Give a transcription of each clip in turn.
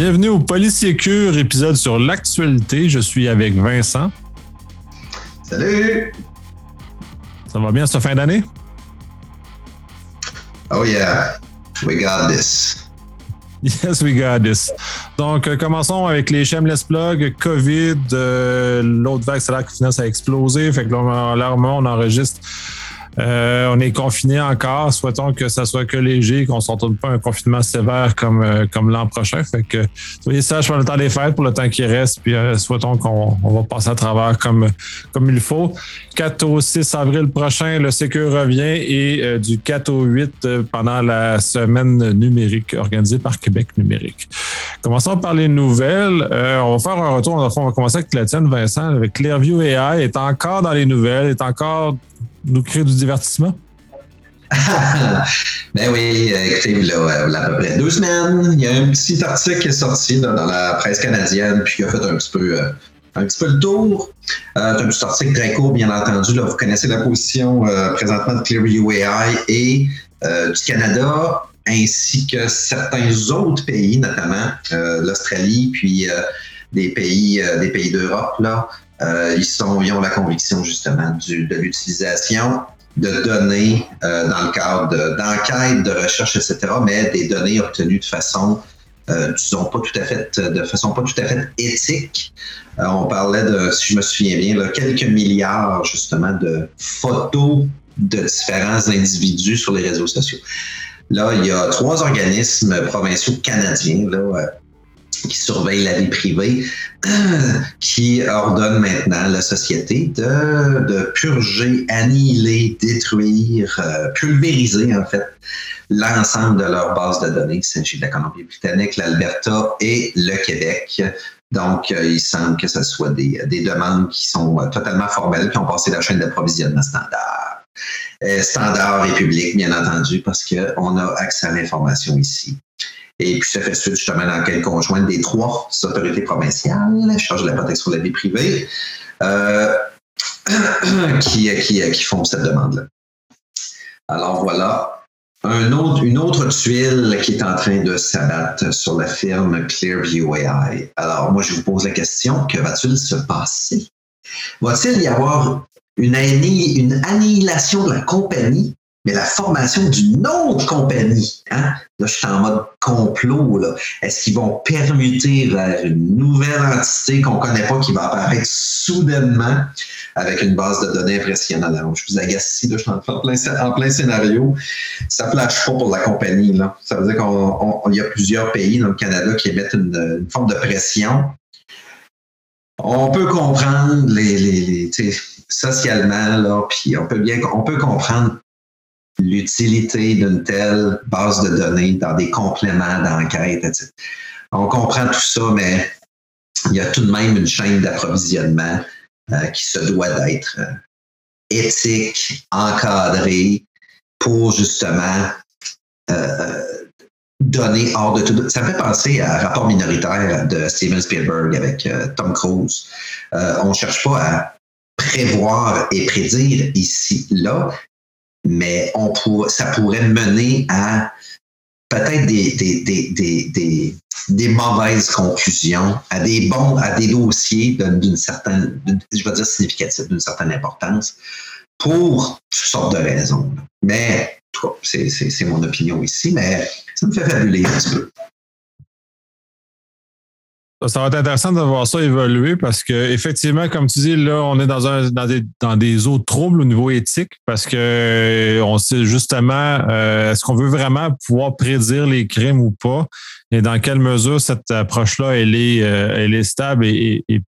Bienvenue au Polysécure, épisode sur l'actualité. Je suis avec Vincent. Salut! Ça va bien cette fin d'année? Oh yeah, we got this. Yes, we got this. Donc, euh, commençons avec les shameless plugs. COVID, euh, l'autre vague, c'est là que finalement ça a explosé. Fait que là, là on enregistre euh, on est confiné encore. Souhaitons que ça soit que léger, qu'on ne se retrouve pas un confinement sévère comme, euh, comme l'an prochain. Fait que soyez sages pour le temps des fêtes, pour le temps qui reste, puis euh, souhaitons qu'on va passer à travers comme, comme il faut. 4 au 6 avril prochain, le Sécur revient et du 4 au 8 pendant la semaine numérique organisée par Québec numérique. Commençons par les nouvelles. on va faire un retour. On va commencer avec la tienne, Vincent, avec Clearview AI est encore dans les nouvelles, est encore nous créer du divertissement? ben oui, écoutez, il y a à peu près deux semaines, il y a un petit article qui est sorti dans, la presse canadienne, puis qui a fait un petit peu, euh, un petit peu le tour. Euh, c'est un petit article très court, bien entendu. Là, vous connaissez la position euh, présentement de Clearview AI et du Canada, ainsi que certains autres pays, notamment l'Australie, puis des pays, des pays d'Europe, là, euh, ils, sont, ils ont la conviction justement du, de l'utilisation de données euh, dans le cadre d'enquêtes, de, recherche, etc., mais des données obtenues de façon, euh, disons, pas tout à fait, de façon pas tout à fait éthique. Euh, on parlait de, si je me souviens bien, là, quelques milliards justement de photos de différents individus sur les réseaux sociaux. Là, il y a trois organismes provinciaux canadiens là, qui surveille la vie privée, qui ordonne maintenant à la société de, purger, annihiler, détruire, euh, pulvériser en fait l'ensemble de leur base de données. Il s'agit de la Colombie-Britannique, l'Alberta et le Québec. Donc, euh, il semble que ce soit des, des demandes qui sont euh, totalement formelles, qui ont passé la chaîne d'approvisionnement standard. standard et public, bien entendu, parce qu'on a accès à l'information ici. Et puis, ça fait suite justement dans quel conjoint des trois autorités provinciales, charge de la protection de la vie privée, euh, qui, qui, qui font cette demande-là. Alors voilà, un autre, une autre tuile qui est en train de s'abattre sur la firme Clearview AI. Alors moi, je vous pose la question, que va-t-il se passer? Va-t-il y avoir une annihilation de la compagnie mais la formation d'une autre compagnie, hein? là je suis en mode complot, est-ce qu'ils vont permuter vers une nouvelle entité qu'on ne connaît pas qui va apparaître soudainement avec une base de données impressionnante? Je vous agace ici, je suis en plein, en plein scénario. Ça ne flash pas pour la compagnie. Là. Ça veut dire qu'il y a plusieurs pays dans le Canada qui émettent une, forme de pression. On peut comprendre les, les, les socialement, là, puis on peut bien on peut comprendre l'utilité d'une telle base de données dans des compléments d'enquête, etc. On comprend tout ça, mais il y a tout de même une chaîne d'approvisionnement euh, qui se doit d'être euh, éthique, encadrée pour justement euh, donner hors de tout. Ça me fait penser à un rapport minoritaire de Steven Spielberg avec Tom Cruise. on ne cherche pas à prévoir et prédire ici, là, mais on pour, ça pourrait mener à peut-être des, des, des, des, mauvaises conclusions, à des bons, à des dossiers d'une certaine, je vais dire significatifs, d'une certaine importance, pour toutes sortes de raisons. Mais, c'est mon opinion ici, mais ça me fait fabuler un petit peu. Ça va être intéressant de voir ça évoluer parce que effectivement, comme tu dis, là, on est dans un dans des dans des eaux troubles au niveau éthique parce que euh, on sait justement euh, est-ce qu'on veut vraiment pouvoir prédire les crimes ou pas et dans quelle mesure cette approche-là elle est euh, elle est stable et, et,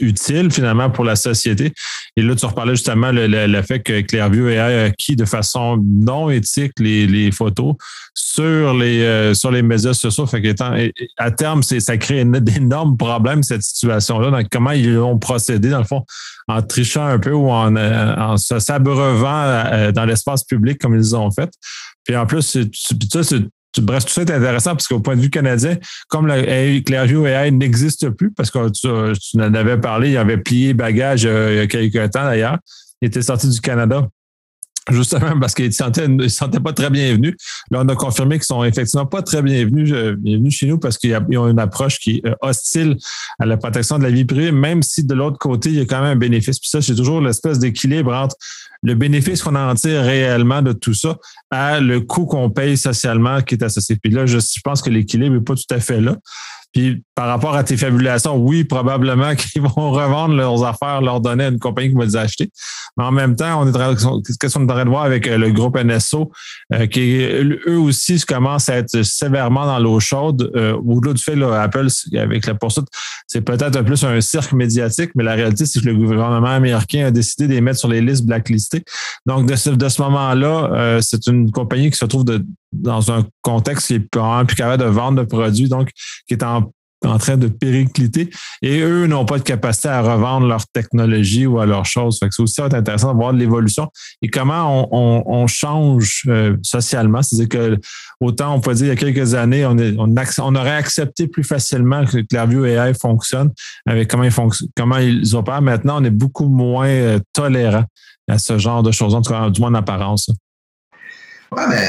utile finalement pour la société. Et là, tu reparlais justement le, le, fait que Clairview ait acquis de façon non éthique les, les photos sur les euh, sur les médias sociaux. Fait qu'étant à terme, c'est ça crée d'énormes problèmes cette situation-là. Donc, comment ils ont procédé dans le fond en trichant un peu ou en, euh, en se s'abreuvant euh, dans l'espace public comme ils ont fait. Puis en plus, ça, c'est bref, tout ça est intéressant parce qu'au point de vue canadien, comme la Clearview AI n'existe plus, parce que tu, en avais parlé, il avait plié bagage euh, il y a quelques temps d'ailleurs, il était sorti du Canada. justement parce qu'ils ne se sentaient pas très bienvenus. Là, on a confirmé qu'ils sont effectivement pas très bienvenus, euh, bienvenus chez nous parce qu'ils ont une approche qui est euh, hostile à la protection de la vie privée, même si de l'autre côté, il y a quand même un bénéfice. Puis ça, c'est toujours l'espèce d'équilibre entre le bénéfice qu'on en tire réellement de tout ça à le coût qu'on paye socialement qui est associé. Puis là, je, pense que l'équilibre n'est pas tout à fait là. Puis par rapport à tes fabulations, oui, probablement qu'ils vont revendre leurs affaires, leur donner à une compagnie qui va les acheter. Mais en même temps, on est qu'est-ce qu'on est en train de voir avec euh, le groupe NSO, euh, qui eux aussi commencent à être sévèrement dans l'eau chaude. Euh, Au-delà du fait, là, Apple, avec la poursuite, c'est peut-être plus un cirque médiatique, mais la réalité, c'est que le gouvernement américain a décidé de les mettre sur les listes blacklistées. Donc, de ce, de ce moment-là, euh, c'est une compagnie qui se trouve de, dans un contexte qui est plus capable de vendre de produits, donc qui est en en train de péricliter et eux n'ont pas de capacité à revendre leur technologie ou à leurs choses. c'est aussi intéressant de voir l'évolution et comment on, change euh, socialement. C'est-à-dire que autant on peut dire il y a quelques années, on, on, aurait accepté plus facilement que Clearview AI fonctionne avec comment ils, comment ils opèrent. Maintenant, on est beaucoup moins euh, tolérant à ce genre de choses, en tout cas, du moins en apparence. Ouais, mais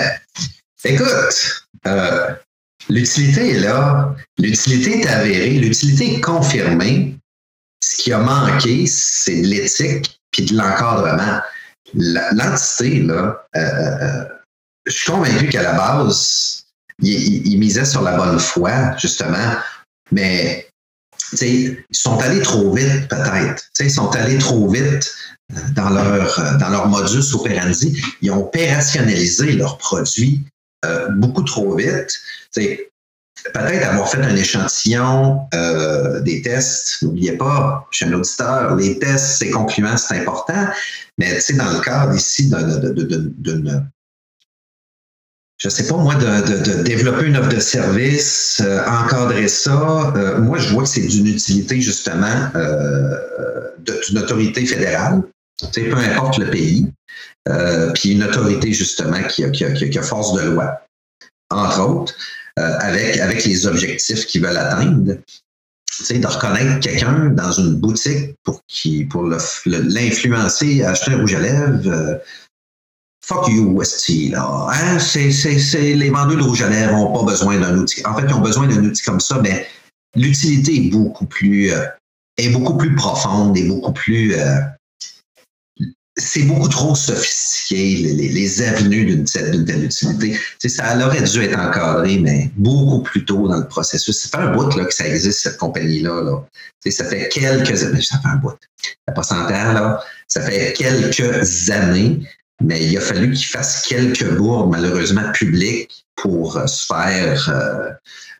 écoute, euh, L'utilité est là, l'utilité est avérée, l'utilité est confirmée. Ce qui a manqué, c'est de l'éthique puis de l'encadrement. L'entité, là, euh, euh, je suis convaincu qu'à la base, il, misait sur la bonne foi, justement, mais ils sont allés trop vite, peut-être. Ils sont allés trop vite dans leur, dans leur modus operandi. Ils ont opérationnalisé leurs produits euh, beaucoup trop vite. Peut-être avoir fait un échantillon euh, des tests. N'oubliez pas, chez un auditeur, les tests, c'est concluant, c'est important. Mais dans le cadre ici d'une je sais pas moi, de, développer une offre de service, euh, encadrer ça. moi, je vois que c'est d'une utilité justement d'une autorité fédérale, peu importe le pays. Euh, puis une autorité justement qui a, qui, force de loi, entre autres, euh, avec, avec les objectifs qu'ils veulent atteindre. sais, de reconnaître quelqu'un dans une boutique pour, qui, pour l'influencer à acheter un rouge à lèvres. Euh, fuck you, Westy, là. Hein? Les vendeurs de rouge à lèvres n'ont pas besoin d'un outil. En fait, ils ont besoin d'un outil comme ça, mais l'utilité est beaucoup plus, est beaucoup plus profonde et beaucoup plus, c'est beaucoup trop sophistiqué, les, les avenues d'une telle utilité. ça aurait dû être encadré, mais beaucoup plus tôt dans le processus. Ça fait un bout là, que ça existe, cette compagnie-là. Là. Ça fait quelques années. Ça fait un bout. La pourcentage, là, ça fait quelques années, mais il a fallu qu'il fasse quelques bourgs, malheureusement, publics pour se faire euh,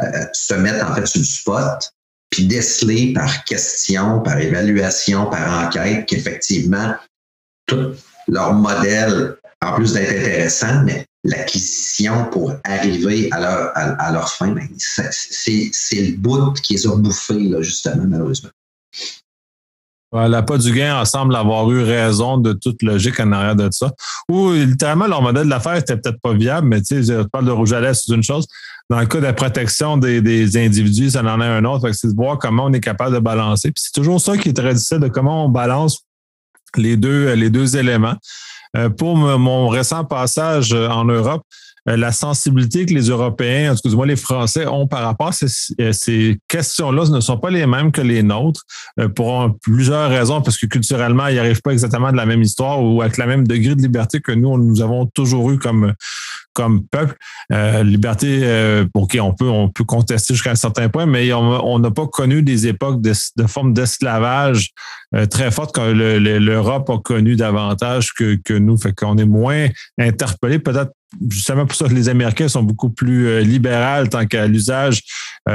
euh, se mettre en fait sur le spot puis déceler par question, par évaluation, par enquête qu'effectivement, tout leur modèle, en plus d'être intéressant, mais l'acquisition pour arriver à leur, à, leur fin, ben, c'est le bout qui les a bouffés, là, justement, malheureusement. N'a pas du gain ensemble avoir eu raison de toute logique en arrière de ça. Ou littéralement, leur modèle d'affaires n'était peut-être pas viable, mais tu sais, je parle de rouge à lèvres, c'est une chose. Dans le cas de la protection des, des individus, ça en est un autre. C'est de voir comment on est capable de balancer. Puis c'est toujours ça qui est très difficile de comment on balance les deux, les deux éléments. Euh, pour mon récent passage en Europe, euh, la sensibilité que les Européens, excusez-moi, les Français ont par rapport à ces, questions-là ne sont pas les mêmes que les nôtres euh, pour plusieurs raisons, parce que culturellement, ils n'arrivent pas exactement de la même histoire ou avec le même degré de liberté que nous, nous avons toujours eu comme, comme peuple. Euh, liberté euh, qui on peut, on peut contester jusqu'à un certain point, mais on n'a pas connu des époques de, forme d'esclavage euh, très fortes que l'Europe a connu davantage que, que nous. Fait qu'on est moins interpellé. Peut-être justement pour ça que les Américains sont beaucoup plus euh, libérales tant qu'à l'usage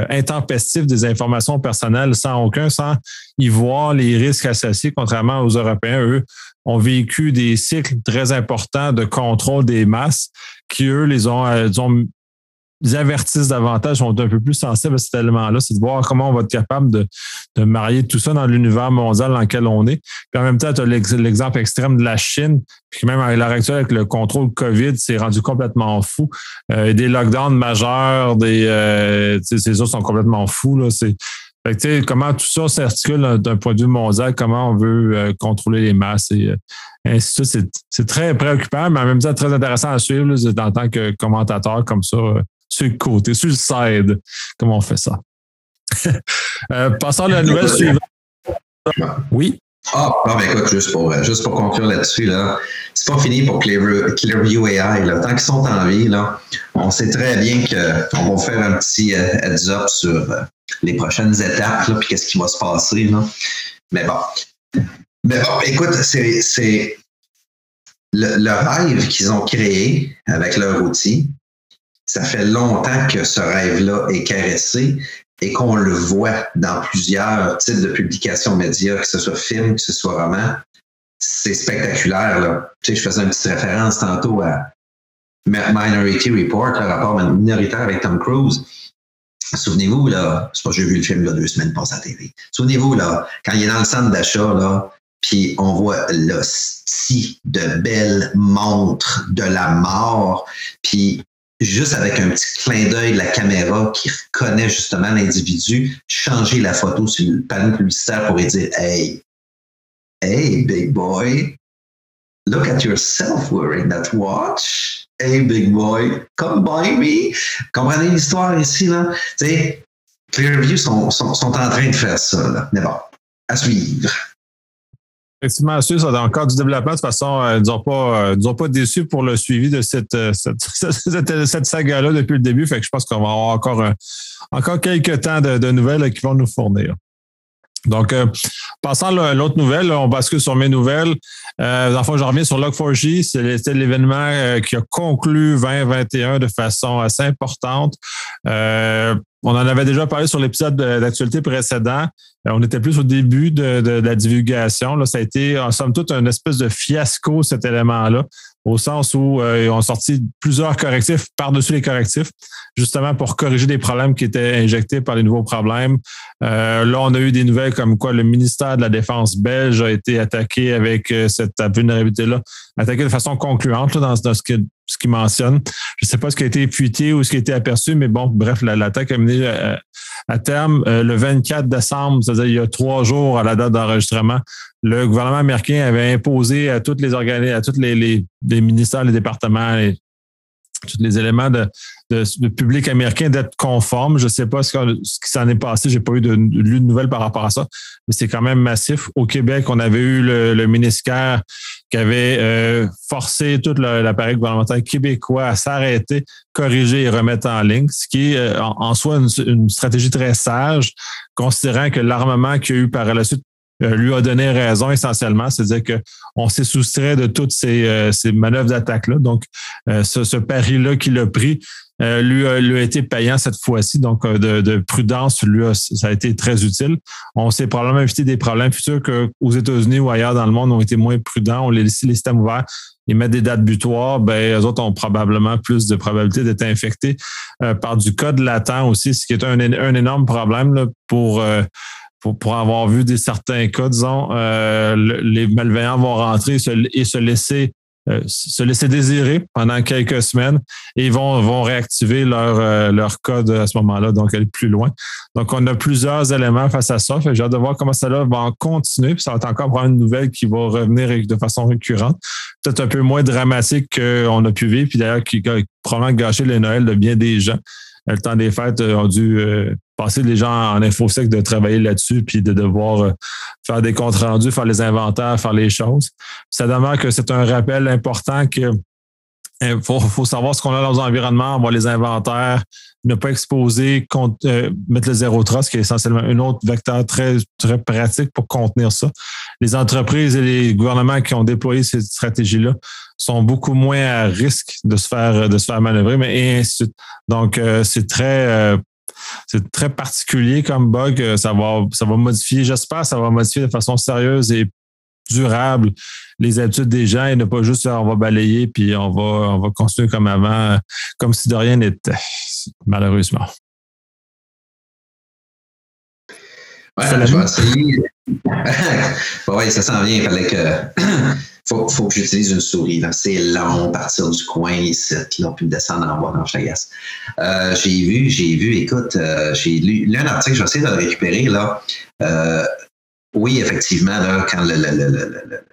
intempestif des informations personnelles sans aucun, sans y voir les risques associés, contrairement aux Européens. Eux ont vécu des cycles très importants de contrôle des masses qui, eux, les ont, euh, ils avertissent davantage, sont un peu plus sensibles à cet élément-là, c'est de voir comment on va être capable de, de marier tout ça dans l'univers mondial dans lequel on est. Puis en même temps, tu as l'exemple extrême de la Chine, puis même à l'heure actuelle, avec le contrôle COVID, c'est rendu complètement fou. Euh, des lockdowns majeurs, des euh, ces autres sont complètement fous. Là. C'est, comment tout ça s'articule d'un point de vue mondial, comment on veut euh, contrôler les masses et, ainsi de suite. C'est très préoccupant, mais en même temps très intéressant à suivre en tant que commentateur comme ça, sur le côté, sur le side, comment on fait ça. passons à la nouvelle suivante. Oui. Ah, non, écoute, juste pour, euh, juste pour conclure là-dessus, là, c'est pas fini pour Clearview AI. Là. Tant qu'ils sont en vie, là, on sait très bien qu'on va faire un petit euh, heads-up sur euh, les prochaines étapes, puis qu'est-ce qui va se passer. Là. Mais bon. Mais bon, écoute, c'est le, le rêve qu'ils ont créé avec leur outil. Ça fait longtemps que ce rêve-là est caressé et qu'on le voit dans plusieurs types de publications médias, que ce soit film, que ce soit roman, c'est spectaculaire. Là. Tu sais, je faisais une petite référence tantôt à Minority Report, le rapport minoritaire avec Tom Cruise. Souvenez-vous, là, c'est pas j'ai vu le film a deux semaines passées à la télé. Souvenez-vous, là, quand il est dans le centre d'achat, là, puis on voit l'hostie de belles montres de la mort, puis juste avec un petit clin d'œil de la caméra qui reconnaît justement l'individu, changer la photo sur le panneau publicitaire pour lui dire Hey, hey, big boy, look at yourself wearing that watch. Hey, big boy, come by me. Comprenez l'histoire ici, là? Tu sais, Clearview sont, sont, sont en train de faire ça, là. Mais bon, à suivre. Effectivement, sûr, ça a encore du développement. De toute façon, euh, ils n'ont pas, euh, pas déçu pour le suivi de cette, euh, cette, cette, saga-là depuis le début. Fait que je pense qu'on va avoir encore, encore quelques temps de, de nouvelles qui vont nous fournir. Donc, euh, passant à l'autre nouvelle, on bascule sur mes nouvelles. Euh, je reviens sur Log4j. C'était l'événement qui a conclu 2021 de façon assez importante. Euh, on en avait déjà parlé sur l'épisode d'actualité précédent. Euh, on était plus au début de, la divulgation. Ça a été, en somme toute, un espèce de fiasco, cet élément-là, au sens où euh, ils ont sorti plusieurs correctifs par-dessus les correctifs, justement pour corriger des problèmes qui étaient injectés par les nouveaux problèmes. Euh, là, on a eu des nouvelles comme quoi le ministère de la Défense belge a été attaqué avec cette vulnérabilité-là, attaqué de façon concluante dans, dans ce, que, ce qu'il mentionne. Je ne sais pas ce qui a été fuité ou ce qui a été aperçu, mais bon, bref, l'attaque a mené euh, à, terme euh, le 24 décembre, c'est-à-dire il y a trois jours à la date d'enregistrement. Le gouvernement américain avait imposé à toutes les organismes, à tous les, les, ministères, les départements, et tous les éléments de, de, public américain d'être conforme. Je ne sais pas ce, qui s'en est passé. J'ai pas eu de, de, nouvelles par rapport à ça, mais c'est quand même massif. Au Québec, on avait eu le, le ministère qui avait euh, forcé tout l'appareil gouvernemental québécois à s'arrêter, corriger et remettre en ligne, ce qui est euh, en, soi une, stratégie très sage, considérant que l'armement qu'il y a eu par la suite euh, lui a donné raison essentiellement, c'est-à-dire qu'on s'est soustrait de toutes ces, ces manœuvres d'attaque-là. Donc, ce, ce pari-là qu'il a pris, euh, lui, a, lui, a, été payant cette fois-ci. Donc, euh, de, de, prudence, lui, ça a été très utile. On s'est probablement évité des problèmes futurs qu'aux États-Unis ou ailleurs dans le monde, ont été moins prudents. On les laissé les systèmes ouverts. Ils mettent des dates butoirs, ben, eux autres ont probablement plus de probabilité d'être infectés euh, par du code latent aussi, ce qui est un, un énorme problème là, pour, pour, pour, avoir vu des certains cas, disons, les malveillants vont rentrer et se laisser euh, se laisser désirer pendant quelques semaines et ils vont, vont réactiver leur, euh, leur code à ce moment-là, donc aller plus loin. Donc, on a plusieurs éléments face à ça. J'ai hâte de voir comment ça va en continuer. Puis ça va être encore une nouvelle qui va revenir de façon récurrente. Peut-être un peu moins dramatique qu'on a pu vivre, puis d'ailleurs qui a probablement gâché les Noëls de bien des gens. Le temps des fêtes ont dû passer les gens en infosec de travailler là-dessus, puis de devoir euh, faire des comptes rendus, faire les inventaires, faire les choses. Ça demeure que c'est un rappel important que il euh, faut, savoir ce qu'on a dans l'environnement, avoir les inventaires, ne pas exposer, euh, mettre le zéro trace, qui est essentiellement un autre vecteur très, très pratique pour contenir ça. Les entreprises et les gouvernements qui ont déployé ces stratégies-là sont beaucoup moins à risque de se faire, de se faire manœuvrer, mais et ainsi de suite. Donc, c'est très c'est très particulier comme bug. Euh, ça va, ça va modifier, j'espère, ça va modifier de façon sérieuse et durable les habitudes des gens et ne pas juste on va balayer puis on va, on va continuer comme avant, comme si de rien n'était, malheureusement. Ouais, je vais essayer. oui, ça s'en vient. Il fallait que faut, faut que j'utilise une souris. C'est long, partir du coin ici, là, puis descendre en bas dans Chagas. Euh, j'ai vu, j'ai vu, écoute, euh, j'ai lu, un article, je vais essayer de le récupérer, là. Euh, oui, effectivement, quand le,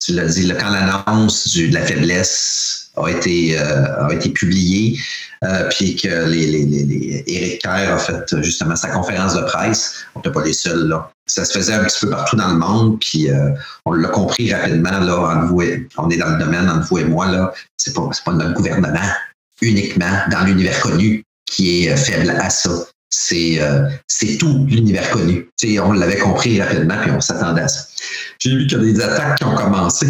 tu l'as dit, quand l'annonce de la faiblesse a été, euh, a été publiée, puis que les, les, Kerr a fait justement sa conférence de presse, on n'était pas les seuls, là ça se faisait un petit peu partout dans le monde, puis euh, on l'a compris rapidement, là, entre vous on est dans le domaine, entre vous et moi, là, c'est pas, pas notre gouvernement uniquement dans l'univers connu qui est euh, faible à ça. C'est euh, tout l'univers connu. on l'avait compris rapidement, puis on s'attendait à ça. J'ai vu qu'il y a des attaques qui ont commencé.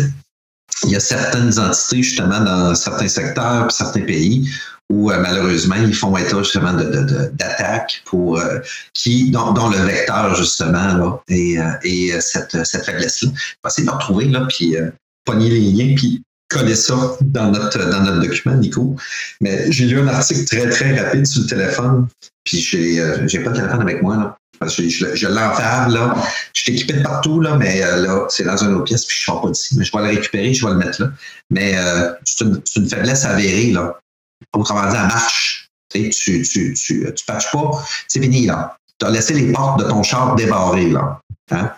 Il y a certaines entités, justement, dans certains secteurs, certains pays, où euh, malheureusement ils font état justement d'attaques pour euh, qui dont, le vecteur justement là et, euh, et cette, cette faiblesse là. Essayer de le retrouver là puis pogner les liens puis coller ça dans notre dans notre document Nico. Mais j'ai lu un article très très rapide sur le téléphone puis j'ai j'ai pas de téléphone avec moi là. Parce que je, je l'enfave, là. Je suis équipé de partout, là, mais là, c'est dans une autre pièce, puis je ne sors pas d'ici. Mais je vais le récupérer, je vais le mettre là. Mais c'est une, une, faiblesse avérée, là. Autrement dit, elle marche. Tu, tu, tu, tu, patches pas, c'est fini, là. Tu as laissé les portes de ton char débarrées, là. Hein?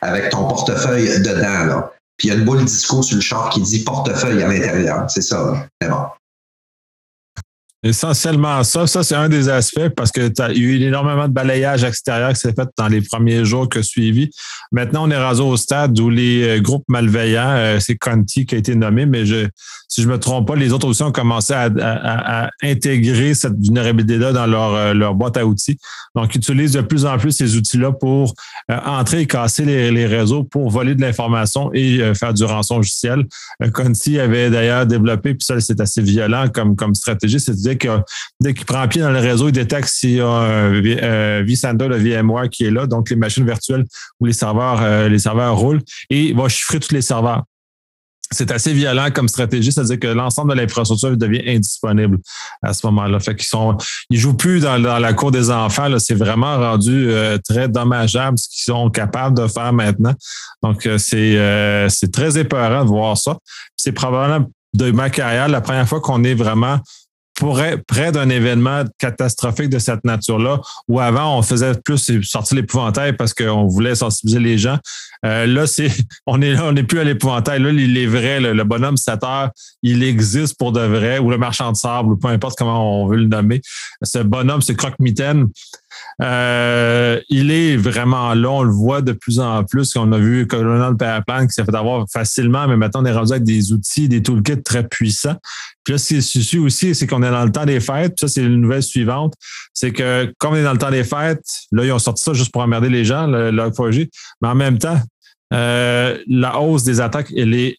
Avec ton portefeuille dedans, là. Puis il y a une boule disco sur le char qui dit portefeuille à l'intérieur. C'est ça, là. Bon. Essentiellement ça, ça c'est un des aspects parce que tu as eu énormément de balayage extérieur qui s'est fait dans les premiers jours que suivi. Maintenant, on est rasé au stade où les euh, groupes malveillants, euh, c'est Conti qui a été nommé, mais si je me trompe pas, les autres aussi ont commencé à, intégrer cette vulnérabilité-là dans leur, euh, leur boîte à outils. Donc, ils utilisent de plus en plus ces outils-là pour entrer et casser les, réseaux pour voler de l'information et faire du rançon logiciel. Conti avait d'ailleurs développé, puis ça, c'est assez violent comme, comme stratégie, que dès qu'il prend pied dans le réseau, il détecte s'il y a un euh, vCenter de VMware qui est là, donc les machines virtuelles où les serveurs, euh, les serveurs roulent, et il va chiffrer tous les serveurs. C'est assez violent comme stratégie, c'est-à-dire que l'ensemble de l'infrastructure devient indisponible à ce moment-là. Fait qu'ils sont, ils jouent plus dans, la cour des enfants. C'est vraiment rendu euh, très dommageable ce qu'ils sont capables de faire maintenant. Donc c'est c'est très épeurant de voir ça. C'est probablement de ma carrière la première fois qu'on est vraiment près d'un événement catastrophique de cette nature-là, où avant, on faisait plus sortir l'épouvantail parce qu'on voulait sensibiliser les gens. Euh, là, c'est, on est on n'est plus à l'épouvantail. Là, il est vrai, le, bonhomme 7 heures, il existe pour de vrai, ou le marchand de sable, ou peu importe comment on veut le nommer. Ce bonhomme, ce croque-mitaine, euh, il est vraiment là, on le voit de plus en plus. On a vu Colonel Paraplan qui s'est fait avoir facilement, mais maintenant on est rendu avec des outils, des toolkits très puissants. Puis là, ce qui est aussi, c'est qu'on est dans le temps des fêtes. Puis ça, c'est une nouvelle suivante. C'est que comme on est dans le temps des fêtes, là, ils ont sorti ça juste pour emmerder les gens, le, le Mais en même temps, euh, la hausse des attaques, elle est,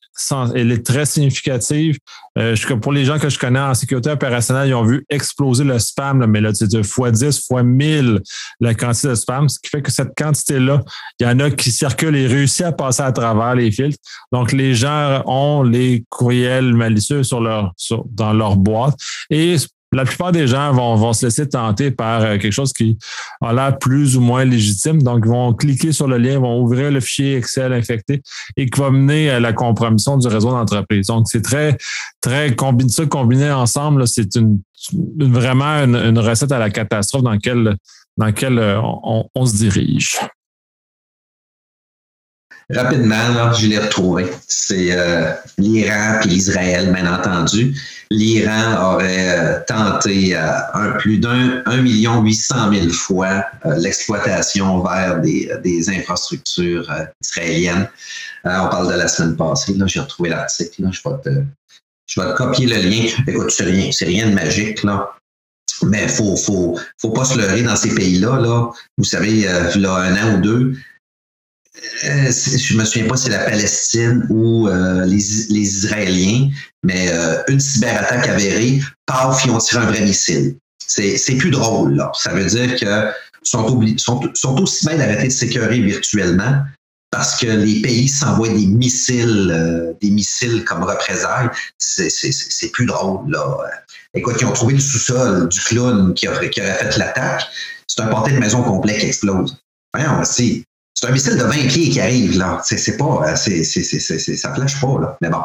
très significative. Euh, pour les gens que je connais en sécurité opérationnelle, ils ont vu exploser le spam, mais là, c'est de fois 10, fois 1000 la quantité de spam, ce qui fait que cette quantité-là, il y en a qui circulent et réussissent à passer à travers les filtres. Donc, les gens ont les courriels malicieux dans leur boîte et la plupart des gens vont, vont se laisser tenter par euh, quelque chose qui a l'air plus ou moins légitime. Donc, ils vont cliquer sur le lien, vont ouvrir le fichier Excel infecté et qui va mener à la compromission du réseau d'entreprise. Donc, c'est très, très combiné, ça combiné ensemble, c'est vraiment une, recette à la catastrophe dans laquelle, dans laquelle euh, on se dirige. Rapidement, là, je l'ai retrouvé. C'est euh, l'Iran puis l'Israël, bien entendu. L'Iran aurait euh, tenté à un, plus d'un million huit cent mille fois euh, l'exploitation vers des, des infrastructures israéliennes. on parle de la semaine passée. Là, j'ai retrouvé l'article. Je vais te, je vais te copier le lien. Écoute, c'est rien, c'est rien de magique là. Mais faut, faut, faut pas se leurrer dans ces pays-là. Là. Vous savez, là, un an ou deux, euh, je me souviens pas si c'est la Palestine ou euh, les, Israéliens, mais euh, une cyberattaque avérée, paf, ils ont tiré un vrai missile. C'est plus drôle, là. Ça veut dire que sont, aussi bien d'arrêter de sécuriser virtuellement parce que les pays s'envoient des missiles, des missiles comme représailles. C'est plus drôle, là. Écoute, ils ont trouvé le sous-sol du clown qui, aurait, qui aurait fait l'attaque. C'est un pâté de maison complet qui explose. Voyons, c'est un missile de 20 pieds qui arrive, là. C'est pas, c'est, c'est, ça flash pas, là. Mais bon.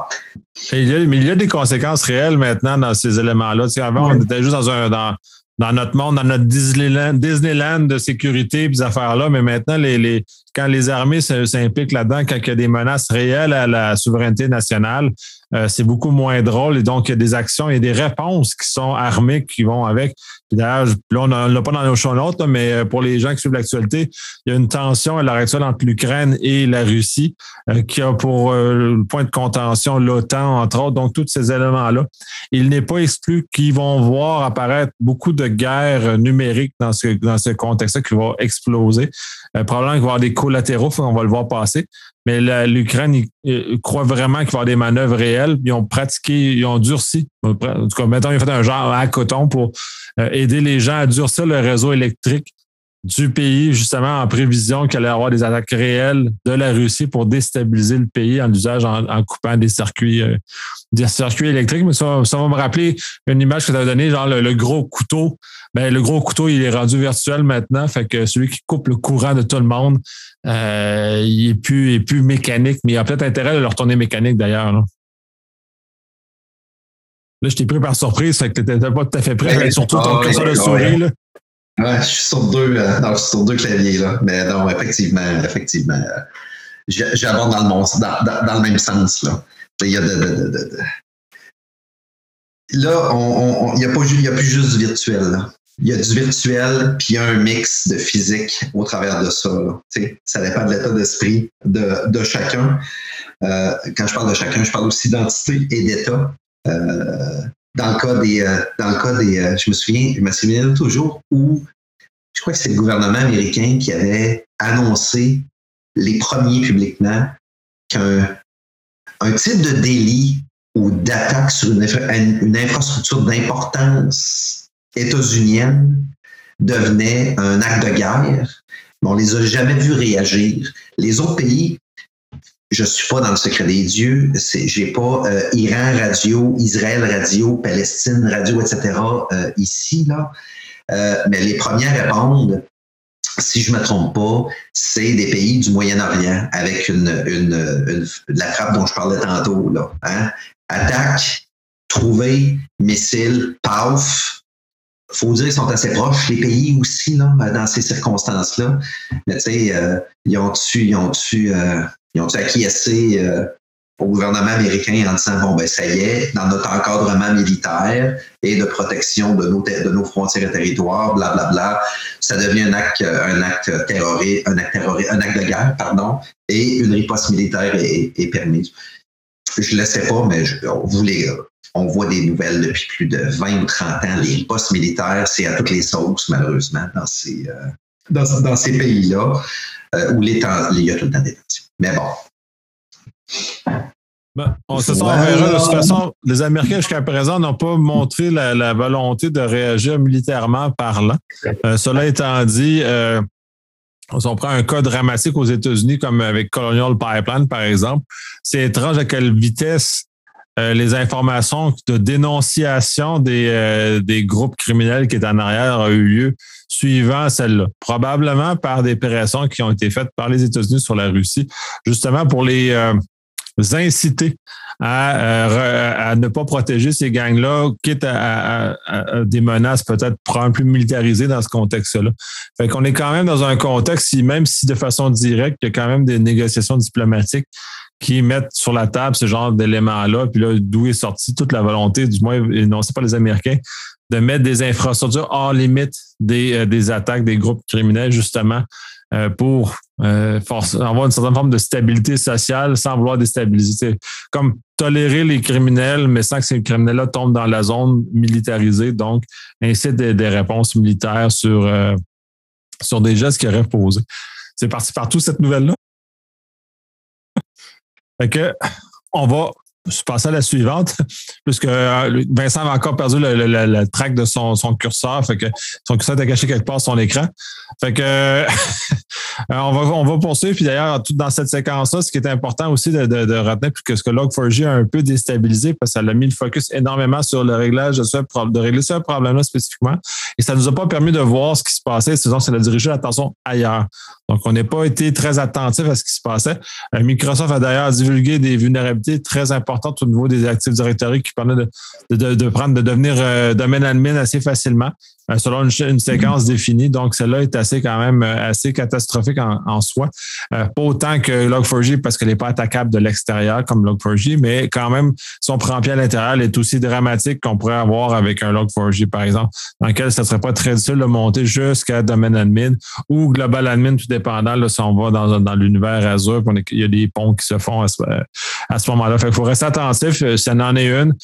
il y a, mais il y a des conséquences réelles maintenant dans ces éléments-là. Tu sais, avant, on était juste dans un, dans, dans notre monde, dans notre Disneyland, Disneyland de sécurité et des affaires-là, mais maintenant, les, les, quand les armées s'impliquent là-dedans, quand il y a des menaces réelles à la souveraineté nationale, euh, c'est beaucoup moins drôle. Et donc, il y a des actions et des réponses qui sont armées qui vont avec. D'ailleurs, là, on l'a pas dans nos show notes, mais euh, pour les gens qui suivent l'actualité, il y a une tension à l'heure actuelle entre l'Ukraine et la Russie euh, qui a pour point de contention l'OTAN, entre autres. Donc, tous ces éléments-là. Il n'est pas exclu qu'ils vont voir apparaître beaucoup de guerres numériques dans ce, dans ce contexte-là qui va exploser. Probablement qu'il va y avoir des collatéraux, on va le voir passer. Mais l'Ukraine croit vraiment qu'il va y avoir des manœuvres réelles. Ils ont pratiqué, ils ont durci. En tout cas, maintenant, ils ont fait un genre à coton pour euh, aider les gens à durcir le réseau électrique du pays, justement en prévision qu'il allait y avoir des attaques réelles de la Russie pour déstabiliser le pays en usage en, coupant des circuits, euh, des circuits électriques. Mais ça, ça, va me rappeler une image que tu as donnée, genre le, gros couteau. Ben, le gros couteau, il est rendu virtuel maintenant. Fait que celui qui coupe le courant de tout le monde, euh, il est plus, est plus mécanique, mais il a peut-être intérêt de le retourner mécanique d'ailleurs. Là. je t'ai pris par surprise, fait que tu n'étais pas tout à fait prêt, surtout ton curseur de souris. Là. Ouais, je suis sur deux, euh, sur deux claviers, là. Mais non, effectivement, effectivement. Euh, j'aborde dans le dans, dans, dans, le même sens, là. Il y a de, de, de, Là, il n'y a, a, plus juste du virtuel, là il y a du virtuel, puis il y a un mix de physique au travers de ça. Ça dépend de l'état d'esprit de, de, chacun. Euh, quand je parle de chacun, je parle aussi d'entité et d'état. Euh, dans le cas des, euh, dans le cas des, je me souviens, je me souviens toujours où je crois que c'est le gouvernement américain qui avait annoncé les premiers publiquement qu'un un type de délit ou d'attaque sur une, une infrastructure d'importance états-unienne devenait un acte de guerre. Mais on les a jamais vus réagir. Les autres pays, je suis pas dans le secret des dieux. J'ai pas euh, Iran radio, Israël radio, Palestine radio, etc. Euh, ici là. Euh, mais les premiers à répondre, si je me trompe pas, c'est des pays du Moyen-Orient avec une, une, la trappe dont je parlais tantôt là. Hein? Attaque, trouver, missile, paf, faut dire qu'ils sont assez proches, les pays aussi, là, dans ces circonstances-là. Mais tu sais, euh, ils ont-tu, ils ont-tu, euh, ils ont-tu acquiescé euh, au gouvernement américain en disant bon ben ça y est, dans notre encadrement militaire et de protection de nos, de nos frontières et territoires, blablabla, bla, bla, ça devient un acte, un acte terroriste, un acte terroriste, un acte de guerre, pardon, et une riposte militaire est, est permise. Je ne le sais pas, mais je, on voulait on voit des nouvelles depuis plus de 20 ou 30 ans. Les postes militaires, c'est à toutes les sauces, malheureusement, dans ces, euh, dans, ces pays-là, euh, où les il y a tout le temps des tensions. Mais bon. Ben, on se sent verra. De toute façon, les Américains, jusqu'à présent, n'ont pas montré la, volonté de réagir militairement parlant. Euh, cela étant dit, si on prend un cas dramatique aux États-Unis, comme avec Colonial Pipeline, par exemple, c'est étrange à quelle vitesse euh, les informations de dénonciation des, euh, des groupes criminels qui étaient en arrière ont eu lieu suivant celle-là. Probablement par des pressions qui ont été faites par les États-Unis sur la Russie, justement pour les euh, inciter à, à, ne pas protéger ces gangs-là, quitte à, des menaces peut-être plus militarisées dans ce contexte-là. Fait qu'on est quand même dans un contexte, même si de façon directe, il y a quand même des négociations diplomatiques qui mettent sur la table ce genre d'éléments-là, puis là, d'où est sortie toute la volonté, du moins énoncée par les Américains, de mettre des infrastructures hors limite des, euh, des attaques des groupes criminels, justement, euh, pour euh, avoir une certaine forme de stabilité sociale sans vouloir déstabiliser. Comme tolérer les criminels, mais sans que ces criminels-là tombent dans la zone militarisée. Donc, ainsi des, des réponses militaires sur, euh, sur des gestes qui auraient posé. C'est parti partout cette nouvelle-là? Fait que, on va se passer à la suivante, puisque euh, Vincent a encore perdu le, le, le, track de son, son, curseur, fait que son curseur est caché quelque part sur son écran. Fait que euh, on, va, on va poursuivre. Puis d'ailleurs, dans cette séquence-là, ce qui est important aussi de, de, de retenir, puisque ce que Log4j a un peu déstabilisé, parce que ça a mis le focus énormément sur le réglage de, ce, de régler ce problème-là spécifiquement. Et ça ne nous a pas permis de voir ce qui se passait, sinon ça a dirigé l'attention ailleurs. Donc, on n'a pas été très attentif à ce qui se passait. Euh, Microsoft a d'ailleurs divulgué des vulnérabilités très importantes au niveau des Active Directory qui permettent de, de, prendre, de devenir euh, domaine admin assez facilement. Euh, selon une, séquence définie. Donc, celle-là est assez quand même assez catastrophique en, soi. Euh, pas autant que Log4j parce qu'elle n'est pas attaquable de l'extérieur comme Log4j, mais quand même, son prend pied à l'intérieur elle est aussi dramatique qu'on pourrait avoir avec un Log4j, par exemple, dans lequel ce ne serait pas très difficile de monter jusqu'à domaine admin ou global admin, tout dépendant là, si on va dans, dans l'univers Azure, il y a des ponts qui se font à ce, moment-là. Fait il faut rester attentif. Ça en est une.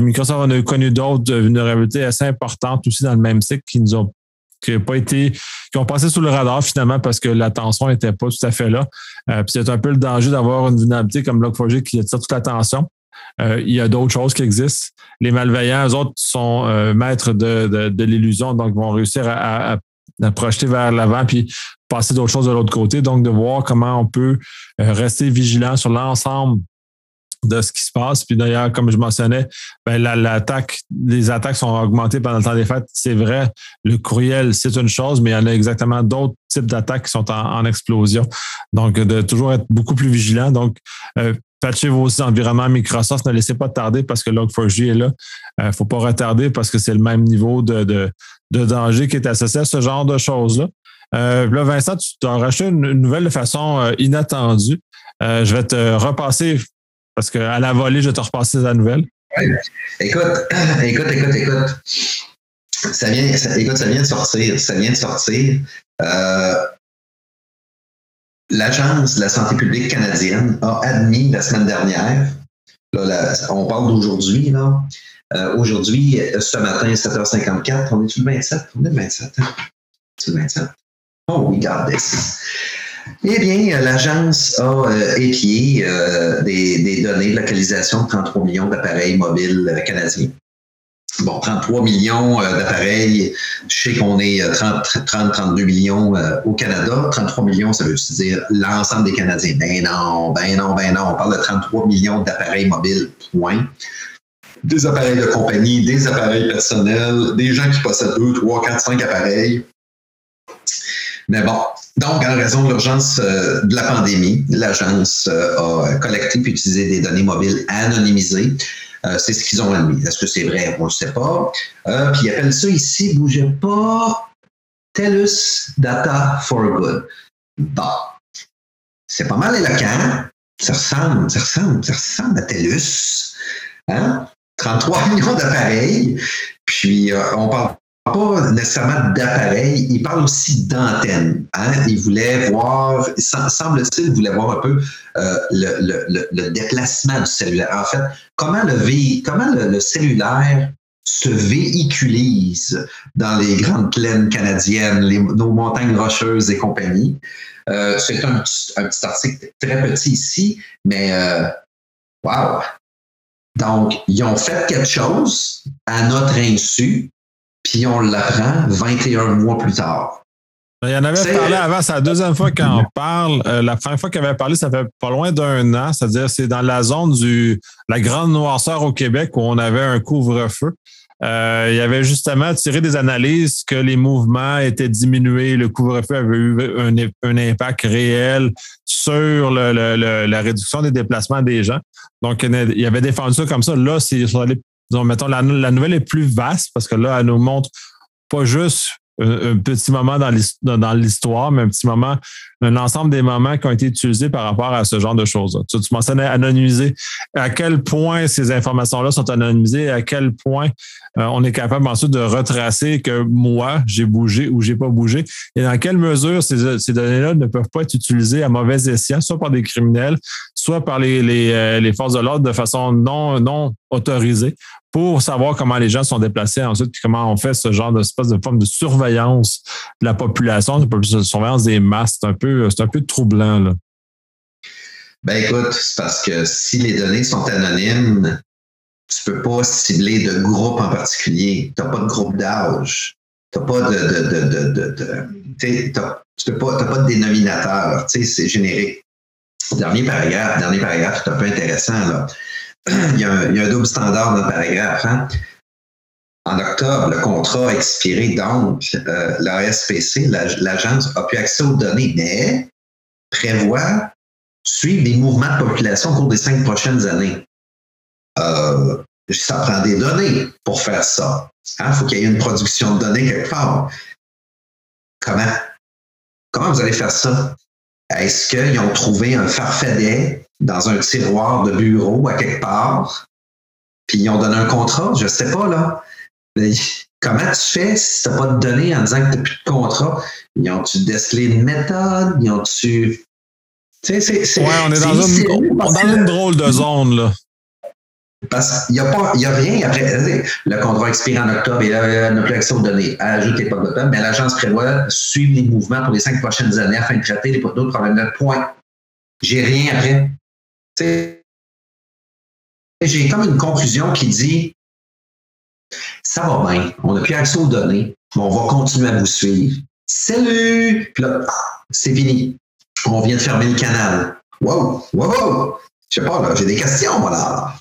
Microsoft en a connu d'autres vulnérabilités assez importantes aussi dans le même qui nous ont qui pas été, qui ont passé sous le radar finalement parce que l'attention n'était pas tout à fait là. Euh, puis c'est un peu le danger d'avoir une vulnérabilité comme Log4j qui attire toute l'attention. Euh, il y a d'autres choses qui existent. Les malveillants, eux autres, sont euh, maîtres de, de, l'illusion, donc vont réussir à, à, projeter vers l'avant puis passer d'autres choses de l'autre côté. Donc, de voir comment on peut rester vigilant sur l'ensemble de ce qui se passe. Puis d'ailleurs, comme je mentionnais, ben, l'attaque, les attaques sont augmentées pendant le temps des fêtes. C'est vrai, le courriel, c'est une chose, mais il y en a exactement d'autres types d'attaques qui sont en, explosion. Donc, de toujours être beaucoup plus vigilant. Donc, euh, patchez vos environnements Microsoft, ne laissez pas tarder parce que Log4j est là. Il euh, ne faut pas retarder parce que c'est le même niveau de, de, danger qui est associé à ce genre de choses-là. Euh, là, Vincent, tu as racheté une, nouvelle de façon euh, inattendue. je vais te repasser parce qu'à la volée, je te repasser la nouvelle. Écoute, écoute, écoute, écoute. Ça vient, écoute, ça vient de sortir. Ça vient de sortir. Euh, L'Agence de la santé publique canadienne a admis la semaine dernière, on parle d'aujourd'hui, là. Euh, aujourd'hui, ce matin, 7h54, on est-tu le 27? On est le 27. Hein? Le 27. Oh, we got this. Eh bien, l'agence a euh, épié euh, des, données de localisation de 33 millions d'appareils mobiles euh, canadiens. Bon, 33 millions d'appareils, je sais qu'on est 30-32 millions au Canada. 33 millions, ça veut dire l'ensemble des Canadiens. Ben non, ben non, ben non. On parle de 33 millions d'appareils mobiles, point des appareils de compagnie, des appareils personnels, des gens qui possèdent 2, 3, 4, 5 appareils. Mais bon, donc, en raison de l'urgence euh, de la pandémie, l'agence euh, a collecté puis utilisé des données mobiles anonymisées. Euh, c'est ce qu'ils ont admis. Est-ce que c'est vrai? On ne sait pas. puis ils appellent ça ici, bougez pas, TELUS Data for Good. Bon. C'est pas mal éloquent. Ça ressemble, ça ressemble, ça ressemble à TELUS. Hein? 33 millions d'appareils. Puis on parle pas nécessairement d'appareil, il parle aussi d'antenne. Hein? Il voulait voir, semble-t-il, voulait voir un peu euh, le, déplacement du cellulaire. En fait, comment le, cellulaire se véhiculise dans les grandes plaines canadiennes, nos montagnes rocheuses et compagnie. Euh, c'est un, petit article très petit ici, mais euh, wow! Donc, ils ont fait quelque chose à notre insu puis on l'apprend 21 mois plus tard. Il y en avait parlé avant, c'est la deuxième fois qu'on parle. Euh, la première fois qu'il avait parlé, ça fait pas loin d'un an, c'est-à-dire c'est dans la zone du la grande noirceur au Québec où on avait un couvre-feu. Euh, il avait justement tiré des analyses que les mouvements étaient diminués, le couvre-feu avait eu un, impact réel sur la réduction des déplacements des gens. Donc, il avait défendu ça comme ça. Là, c'est disons, mettons, la, la, nouvelle est plus vaste parce que là, elle nous montre pas juste un, petit moment dans l'histoire, mais un petit moment, un ensemble des moments qui ont été utilisés par rapport à ce genre de choses-là. Tu, tu mentionnais anonymiser. À quel point ces informations-là sont anonymisées, à quel point euh, on est capable ensuite de retracer que moi, j'ai bougé ou j'ai pas bougé, et dans quelle mesure ces, ces données-là ne peuvent pas être utilisées à mauvais escient, soit par des criminels, soit par les, les, euh, les forces de l'ordre de façon non, non autorisée pour savoir comment les gens sont déplacés ensuite, comment on fait ce genre d'espèce de forme de surveillance de la population, de surveillance des masses. Un peu, c'est un peu troublant, là. Ben écoute, c'est parce que si les données sont anonymes, tu peux pas cibler de groupe en particulier. Tu n'as pas de groupe d'âge. Tu n'as pas de. de, de, de, tu pas, pas de dénominateur. C'est générique. Dernier paragraphe, dernier paragraphe, c'est un peu intéressant. Là. il, y a un, il, y a un, double standard dans le paragraphe. Hein? En octobre, le contrat a expiré, donc euh, la SPC, l'agence, a pu accès aux données, mais prévoit suivre les mouvements de population au cours des cinq prochaines années. Euh, ça prend des données pour faire ça. Il hein, faut qu'il y ait une production de données quelque part. Comment? Comment vous allez faire ça? Est-ce qu'ils ont trouvé un farfadet dans un tiroir de bureau à quelque part, puis ils ont donné un contrat? Je ne sais pas, là. Comment tu fais si tu n'as pas de données en disant que tu n'as plus de contrat? Ils ont-tu décelé une méthode? Ils ont-tu. Tu sais, c'est. Ouais, on est, dans, une, dans une drôle de zone, là. Parce qu'il n'y a, a rien après. Le contrat expire en octobre et là, n'a plus accès aux données. Ajoute les pas de mais l'agence prévoit suivre les mouvements pour les cinq prochaines années afin de traiter les d'autres problèmes de point. J'ai rien après. J'ai comme une conclusion qui dit ça va bien, on n'a plus accès aux données, on va continuer à vous suivre. Salut! Puis là, c'est fini. On vient de fermer le canal. Wow! Wow! Je sais pas, j'ai des questions, voilà.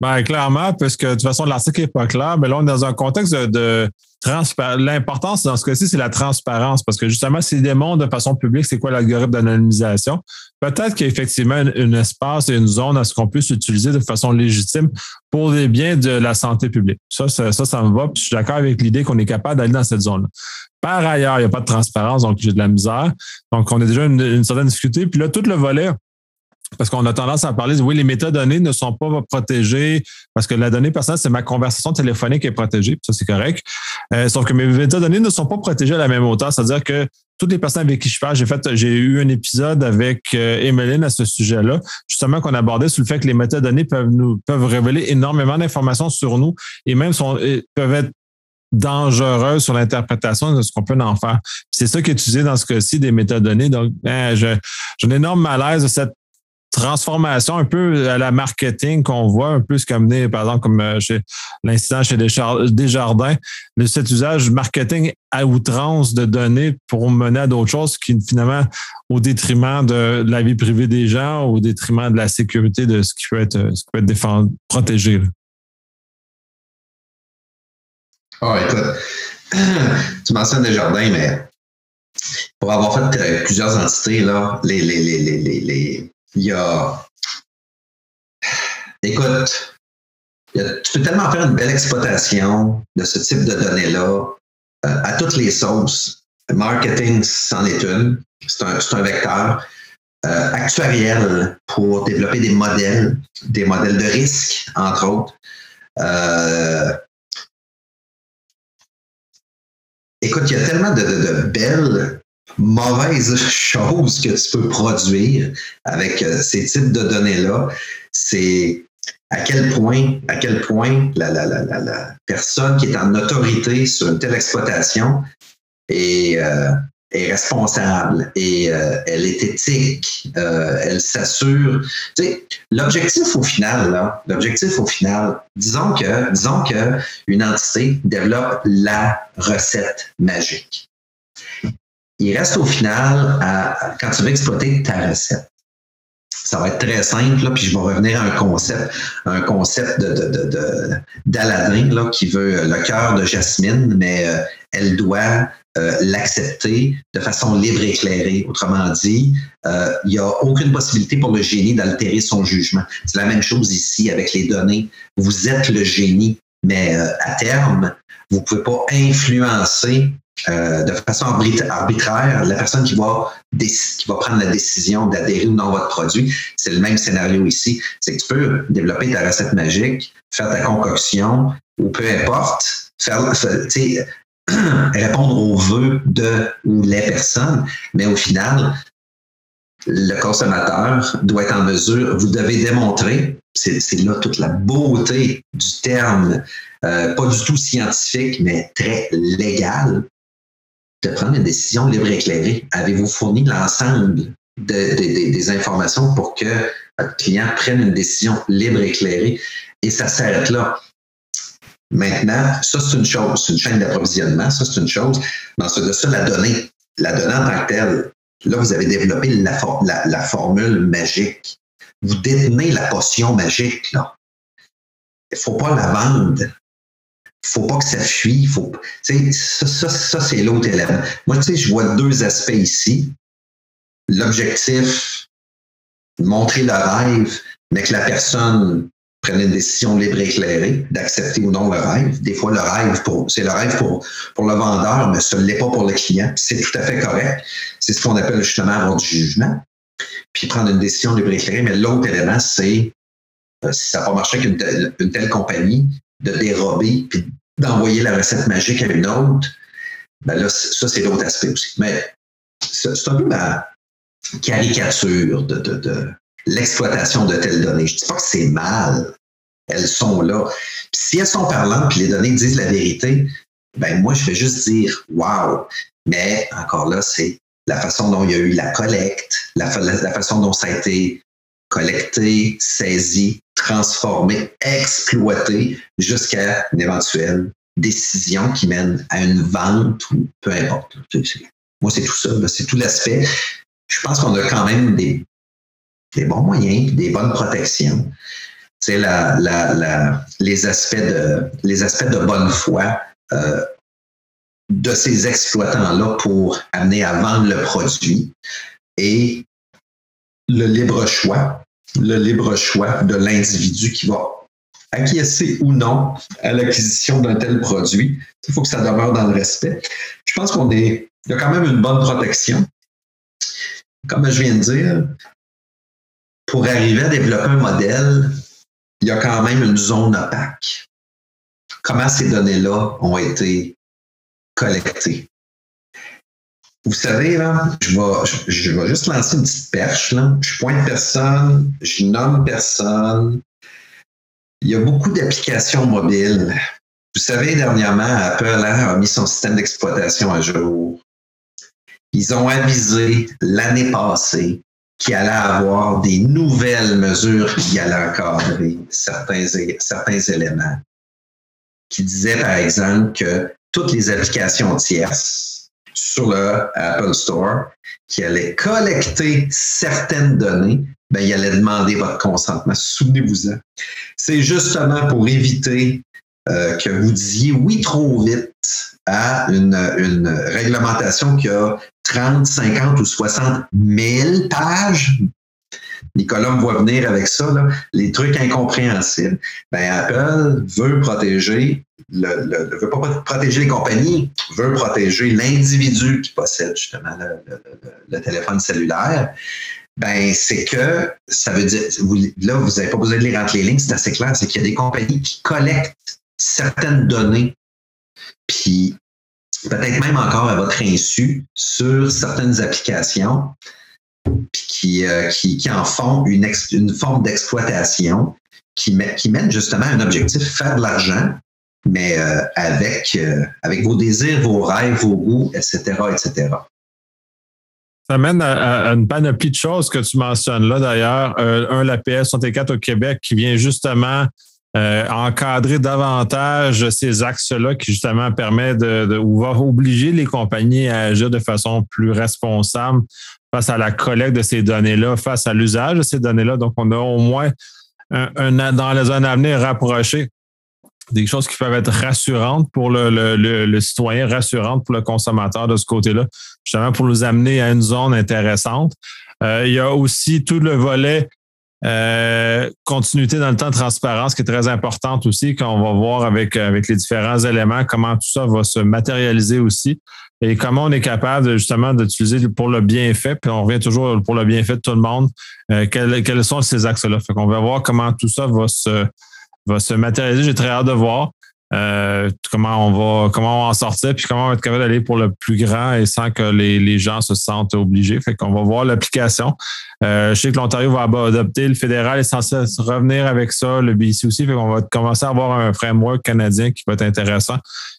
Ben, clairement, parce que de toute façon, l'article n'est pas clair, mais là, on est dans un contexte de, transparence. L'importance dans ce cas-ci, c'est la transparence, parce que justement, s'il démontre de façon publique c'est quoi l'algorithme d'anonymisation, peut-être qu'il y a effectivement un, espace et une zone à ce qu'on puisse utiliser de façon légitime pour les biens de la santé publique. Ça, ça, ça, me va. Puis je suis d'accord avec l'idée qu'on est capable d'aller dans cette zone-là. Par ailleurs, il n'y a pas de transparence, donc j'ai de la misère. Donc, on a déjà une certaine difficulté. Puis là, tout le volet parce qu'on a tendance à parler, oui, les métadonnées ne sont pas protégées parce que la donnée personnelle, c'est ma conversation téléphonique qui est protégée, ça c'est correct. Euh, sauf que mes métadonnées ne sont pas protégées à la même hauteur, c'est-à-dire que toutes les personnes avec qui je parle, j'ai fait, j'ai eu un épisode avec euh, Emeline à ce sujet-là, justement qu'on abordait sur le fait que les métadonnées peuvent nous peuvent révéler énormément d'informations sur nous et même peuvent être dangereuses sur l'interprétation de ce qu'on peut en faire. C'est ça qui est utilisé dans ce cas-ci des métadonnées. Donc, ben, j'ai un énorme malaise de cette transformation un peu à la marketing qu'on voit, un peu ce qu'a mené, par exemple, comme euh, chez l'incident chez Desjardins, de cet usage marketing à outrance de données pour mener à d'autres choses qui, finalement, au détriment de la vie privée des gens, au détriment de la sécurité de ce qui peut être, ce qui peut être défendu, protégé. Oh, écoute, tu mentionnes Desjardins, mais pour avoir fait euh, plusieurs entités, là, les, les, les, les il y a. Écoute, tu peux tellement faire une belle exploitation de ce type de données-là euh, à toutes les sauces. Marketing, c'en est une. C'est un, vecteur. Euh, actuariel pour développer des modèles, des modèles de risque, entre autres. Euh, écoute, il y a tellement de, de belles mauvaise chose que tu peux produire avec euh, ces types de données-là, c'est à quel point, à quel point la, personne qui est en autorité sur une telle exploitation est, euh, responsable et euh, elle est éthique, elle s'assure. L'objectif au final, l'objectif au final, disons que, disons que une entité développe la recette magique il reste au final, à, quand tu veux exploiter ta recette, ça va être très simple, puis je vais revenir à un concept, un concept de, d'Aladin là, qui veut le cœur de Jasmine, mais euh, elle doit euh, l'accepter de façon libre et éclairée. Autrement dit, euh, il n'y a aucune possibilité pour le génie d'altérer son jugement. C'est la même chose ici avec les données. Vous êtes le génie, mais à terme, vous ne pouvez pas influencer euh, de façon arbitraire la personne qui va, prendre la décision d'adhérer ou non à votre produit. C'est le même scénario ici. C'est que tu peux développer ta recette magique, faire ta concoction ou peu importe, faire, répondre aux vœux de ou les personnes, mais au final, le consommateur doit être en mesure, vous devez démontrer, c'est là toute la beauté du terme, euh, pas du tout scientifique, mais très légal, de prendre une décision libre et éclairée. Avez-vous fourni l'ensemble des informations pour que votre client prenne une décision libre et éclairée? Et ça s'arrête là. Maintenant, ça, c'est une chose, c'est une chaîne d'approvisionnement, ça, c'est une chose. Dans ce ça, la donnée, la donnée en tant que telle, là, vous avez développé la, la formule magique. Vous détenez la potion magique, là. Il ne faut pas la vendre faut pas que ça fuit. Faut, ça, ça, ça c'est l'autre élément. Moi, tu sais, je vois deux aspects ici. L'objectif, montrer le rêve, mais que la personne prenne une décision libre et éclairée d'accepter ou non le rêve. Des fois, le rêve, c'est le rêve pour, pour le vendeur, mais ce ne l'est pas pour le client. C'est tout à fait correct. C'est ce qu'on appelle justement avoir du jugement. Puis prendre une décision libre et éclairée. Mais l'autre élément, c'est euh, si ça n'a pas marché avec une telle, compagnie, de dérober puis d'envoyer la recette magique à une autre, ben là, ça, c'est l'autre aspect aussi. Mais c'est un peu ma caricature de, de, l'exploitation de telles données. Je ne dis pas que c'est mal. Elles sont là. Si elles sont parlantes puis les données disent la vérité, ben moi, je vais juste dire wow. Mais encore là, c'est la façon dont il y a eu la collecte, la façon dont ça a été collecté, saisi, transformé, exploité jusqu'à une éventuelle décision qui mène à une vente ou peu importe. Moi, c'est tout ça. C'est tout l'aspect. Je pense qu'on a quand même des, bons moyens, des bonnes protections. C'est la, la, la, les aspects de les aspects de bonne foi euh, de ces exploitants-là pour amener à vendre le produit et le libre choix, le libre choix de l'individu qui va acquiescer ou non à l'acquisition d'un tel produit. Il faut que ça demeure dans le respect. Je pense qu'on est, il y a quand même une bonne protection. Comme je viens de dire, pour arriver à développer un modèle, il y a quand même une zone opaque. Comment ces données-là ont été collectées? Vous savez, là, je vais, je, vais juste lancer une petite perche. Là. Je pointe personne, je nomme personne. Il y a beaucoup d'applications mobiles. Vous savez, dernièrement, Apple hein, a mis son système d'exploitation à jour. Ils ont avisé l'année passée qu'il allait avoir des nouvelles mesures qui allaient encadrer certains, certains éléments. Qui disaient, par exemple, que toutes les applications tierces sur le Apple Store qui allait collecter certaines données, ben, il allait demander votre consentement. Souvenez-vous-en. C'est justement pour éviter euh, que vous disiez oui trop vite à une, une réglementation qui a 30, 50 ou 60 000 pages. Nicolas me voit venir avec ça, les trucs incompréhensibles. Ben, Apple veut protéger le, veut pas protéger les compagnies, veut protéger l'individu qui possède justement le, téléphone cellulaire, ben c'est que ça veut dire, là, vous n'avez pas besoin de lire entre les lignes, c'est assez clair, c'est qu'il y a des compagnies qui collectent certaines données, puis peut-être même encore à votre insu sur certaines applications, qui, euh, qui, qui, en font une, une forme d'exploitation qui, qui mène justement à un objectif, faire de l'argent, mais euh, avec, euh, avec vos désirs, vos rêves, vos goûts, etc., etc. Ça mène à, une panoplie de choses que tu mentionnes là, d'ailleurs. Un, l'APS 64 au Québec qui vient justement encadrer davantage ces axes-là qui justement permet de, ou va obliger les compagnies à agir de façon plus responsable face à la collecte de ces données-là, face à l'usage de ces données-là. Donc, on a au moins un, dans les années à venir rapproché des choses qui peuvent être rassurantes pour le, citoyen, rassurantes pour le consommateur de ce côté-là, justement pour nous amener à une zone intéressante. Euh, il y a aussi tout le volet euh, continuité dans le temps, transparence qui est très importante aussi, quand on va voir avec les différents éléments comment tout ça va se matérialiser aussi et comment on est capable justement d'utiliser pour le bienfait, puis on revient toujours pour le bienfait de tout le monde, euh, quels, sont ces axes-là? Fait qu'on va voir comment tout ça va se, matérialiser. J'ai très hâte de voir euh, comment on va comment on va en sortir, puis comment on va être capable d'aller pour le plus grand et sans que les, les gens se sentent obligés. Fait qu'on va voir l'application. Euh, je sais que l'Ontario va adopter, le fédéral est censé revenir avec ça, le BC aussi. Fait qu'on va commencer à avoir un framework canadien qui va être intéressant,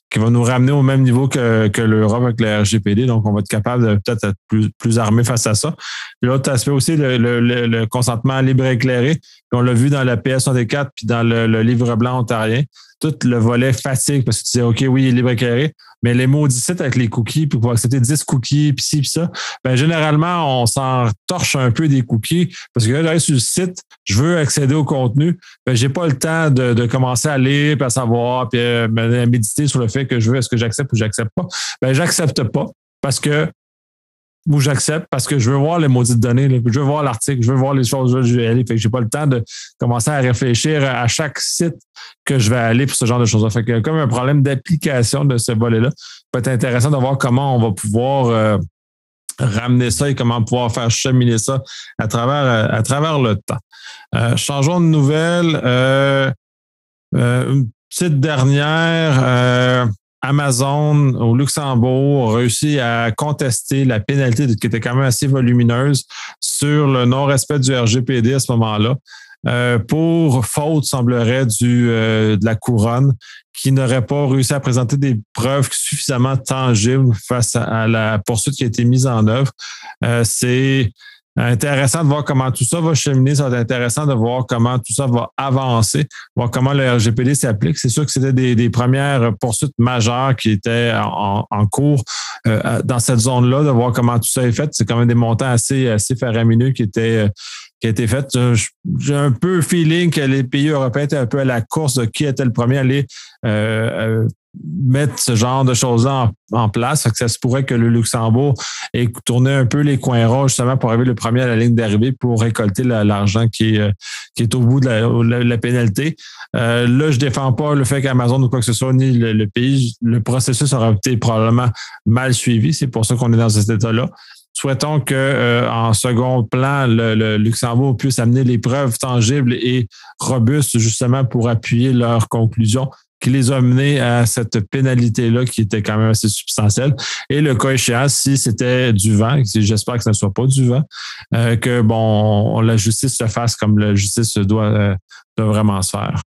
qui va nous ramener au même niveau que, que l'Europe avec le RGPD. Donc, on va être capable de peut-être être plus, plus armé face à ça. L'autre aspect aussi, le, le, consentement libre et éclairé. on l'a vu dans la PS64 puis dans le, livre blanc ontarien. Tout le volet fatigue parce que tu disais, OK, oui, il est libre et éclairé, mais les maudits sites avec les cookies, puis pour accepter 10 cookies, puis ci, puis ça, ben, généralement, on s'en torche un peu des cookies parce que là, sur le site, je veux accéder au contenu, ben, j'ai pas le temps de, de commencer à lire, puis à savoir, puis à méditer sur le fait que je veux, est-ce que j'accepte ou j'accepte pas? Ben, j'accepte pas parce que ou j'accepte parce que je veux voir les maudites données, je veux voir l'article, je veux voir les choses, je vais aller. Fait que j'ai pas le temps de commencer à réfléchir à chaque site que je vais aller pour ce genre de choses. Fait que comme un problème d'application de ce volet-là, peut être intéressant de voir comment on va pouvoir euh, ramener ça et comment pouvoir faire cheminer ça à travers, à travers le temps. Euh, changeons de nouvelle. Euh, une petite dernière. Amazon au Luxembourg a réussi à contester la pénalité qui était quand même assez volumineuse sur le non-respect du RGPD à ce moment-là. Euh, pour faute, semblerait, euh, de la couronne, qui n'aurait pas réussi à présenter des preuves suffisamment tangibles face à, la poursuite qui a été mise en œuvre. Euh, c'est intéressant de voir comment tout ça va cheminer. Ça va être intéressant de voir comment tout ça va avancer, voir comment le RGPD s'applique. C'est sûr que c'était des, premières poursuites majeures qui étaient en, cours euh, dans cette zone-là, de voir comment tout ça est fait. C'est quand même des montants assez, assez faramineux qui étaient qui a été. J'ai un peu feeling que les pays européens étaient un peu à la course de qui était le premier à aller euh, euh, mettre ce genre de choses-là en, place. que ça se pourrait que le Luxembourg ait tourné un peu les coins ronds justement pour arriver le premier à la ligne d'arrivée pour récolter l'argent qui est, euh, qui est au bout de la, pénalité. Euh, là, je défends pas le fait qu'Amazon ou quoi que ce soit, ni le, pays, le processus aura été probablement mal suivi. C'est pour ça qu'on est dans cet état-là. Souhaitons que euh, en second plan, le, Luxembourg puisse amener les preuves tangibles et robustes justement pour appuyer leurs conclusions qui les a menés à cette pénalité-là qui était quand même assez substantielle. Et le cas échéant, si c'était du vent, j'espère que ce ne soit pas du vent, euh, que bon, la justice se fasse comme la justice doit, euh, vraiment se faire.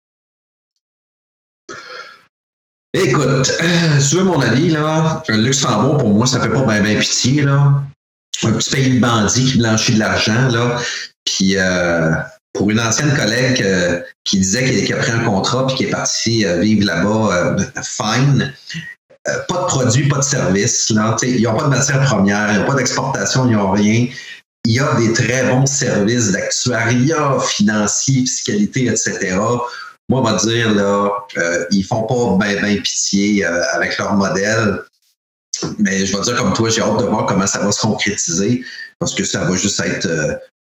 Écoute, euh, tu veux mon avis, là, le Luxembourg, pour moi, ça fait pas bien pitié, là. Un petit pays de bandits qui blanchit de l'argent, là. Puis, pour une ancienne collègue euh, qui disait qu'il a pris un contrat puis qui est parti euh, vivre là-bas, euh, fine. pas de produits, pas de services. Là, ils n'ont pas de matière première, ils n'ont pas d'exportation, ils n'ont rien. Il y a des très bons services d'actuariat financier, fiscalité, etc. Moi, on va dire, là, ils font pas bien ben pitié avec leur modèle. Mais je vais dire comme toi, j'ai hâte de voir comment ça va se concrétiser parce que ça va juste être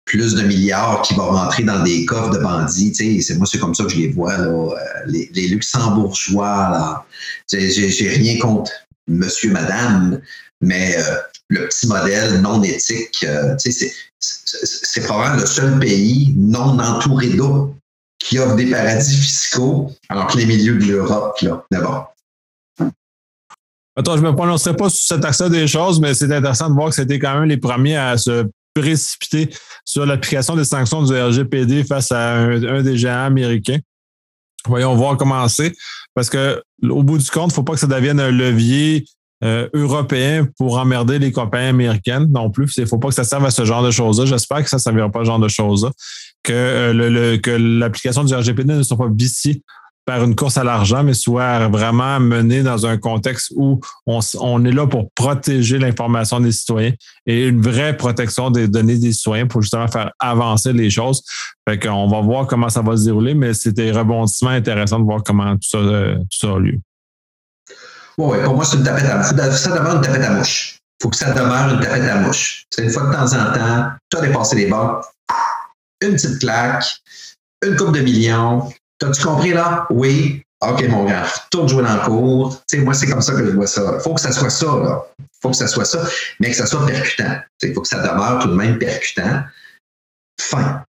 plus de milliards qui vont rentrer dans des coffres de bandits. C'est, moi, c'est comme ça que je les vois, euh, les, luxembourgeois. Là. J'ai, rien contre monsieur, madame, mais euh, le petit modèle non éthique, euh, c'est, probablement le seul pays non entouré d'eau qui offre des paradis fiscaux, alors que les milieux de l'Europe, là, d'abord. Attends, je ne me prononcerai pas sur cet accès des choses, mais c'est intéressant de voir que c'était quand même les premiers à se précipiter sur l'application des sanctions du RGPD face à un, des géants américains. Voyons voir comment c'est, parce que au bout du compte, il ne faut pas que ça devienne un levier euh, européen pour emmerder les compagnies américaines non plus. Il ne faut pas que ça serve à ce genre de choses-là. J'espère que ça ne servira pas à ce genre de choses-là. Que, euh, l'application du RGPD ne soit pas viciée par une course à l'argent, mais soit vraiment mené dans un contexte où on, est là pour protéger l'information des citoyens et une vraie protection des données des citoyens pour justement faire avancer les choses. Fait qu'on va voir comment ça va se dérouler, mais c'était rebondissement intéressant de voir comment tout ça, euh, tout ça a lieu. Oui, pour moi, c'est une tapette à mouche. Ça demeure une tapette à mouche. Il faut que ça demeure une tapette à mouche. C'est une fois de temps en temps, tu as dépassé les bords, une petite claque, une coupe de millions, T'as-tu compris là? Oui. OK, mon gars, de jouer dans le cours. Tu sais, moi, c'est comme ça que je vois ça. Faut que ça soit ça, là. Faut que ça soit ça, mais que ça soit percutant. Il faut que ça demeure tout de même percutant. Fin.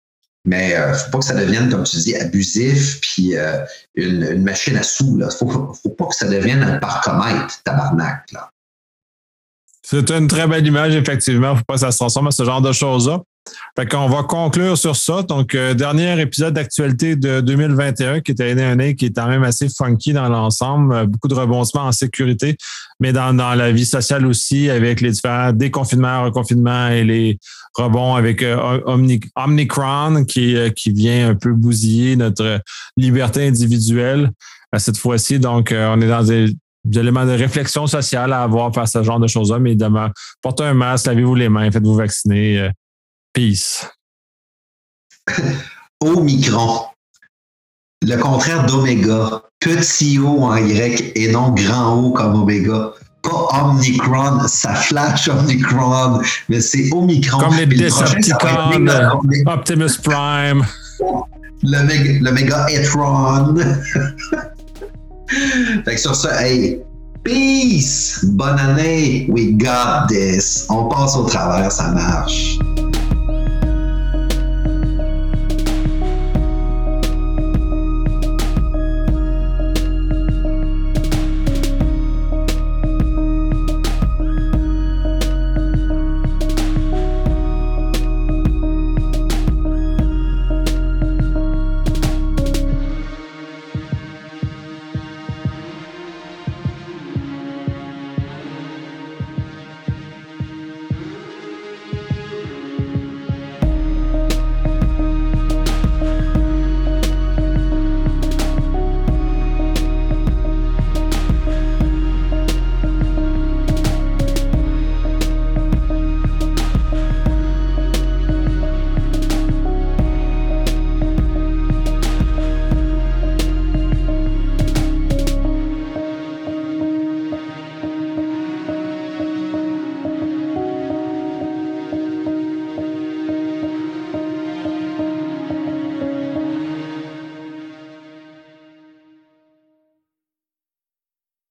Mais euh, faut pas que ça devienne, comme tu dis, abusif, puis euh, une, machine à sous. Ne faut, faut, pas que ça devienne un parcomètre, tabarnak. Là. C'est une très belle image, effectivement. Faut pas que ça se transforme à ce genre de choses-là. Fait qu'on va conclure sur ça. Donc, euh, dernier épisode d'actualité de 2021 qui était une année qui est quand même assez funky dans l'ensemble. Euh, beaucoup de rebondissements en sécurité, mais dans, dans la vie sociale aussi, avec les différents déconfinements, reconfinements et les rebonds avec euh, Omnicron qui, qui vient un peu bousiller notre liberté individuelle cette fois-ci. Donc, on est dans des, éléments de réflexion sociale à avoir face à ce genre de choses-là, mais évidemment, portez un masque, lavez-vous les mains, faites-vous vacciner. Peace. Omicron. Le contraire d'oméga. Petit O en grec et non grand O comme oméga. Pas Omicron, ça flash Omicron, mais c'est Omicron. Comme les Decepticons, Optimus Prime. Le, le méga Etron. fait que sur ça, hey, peace! Bonne année! We got this! On passe au travers, ça marche.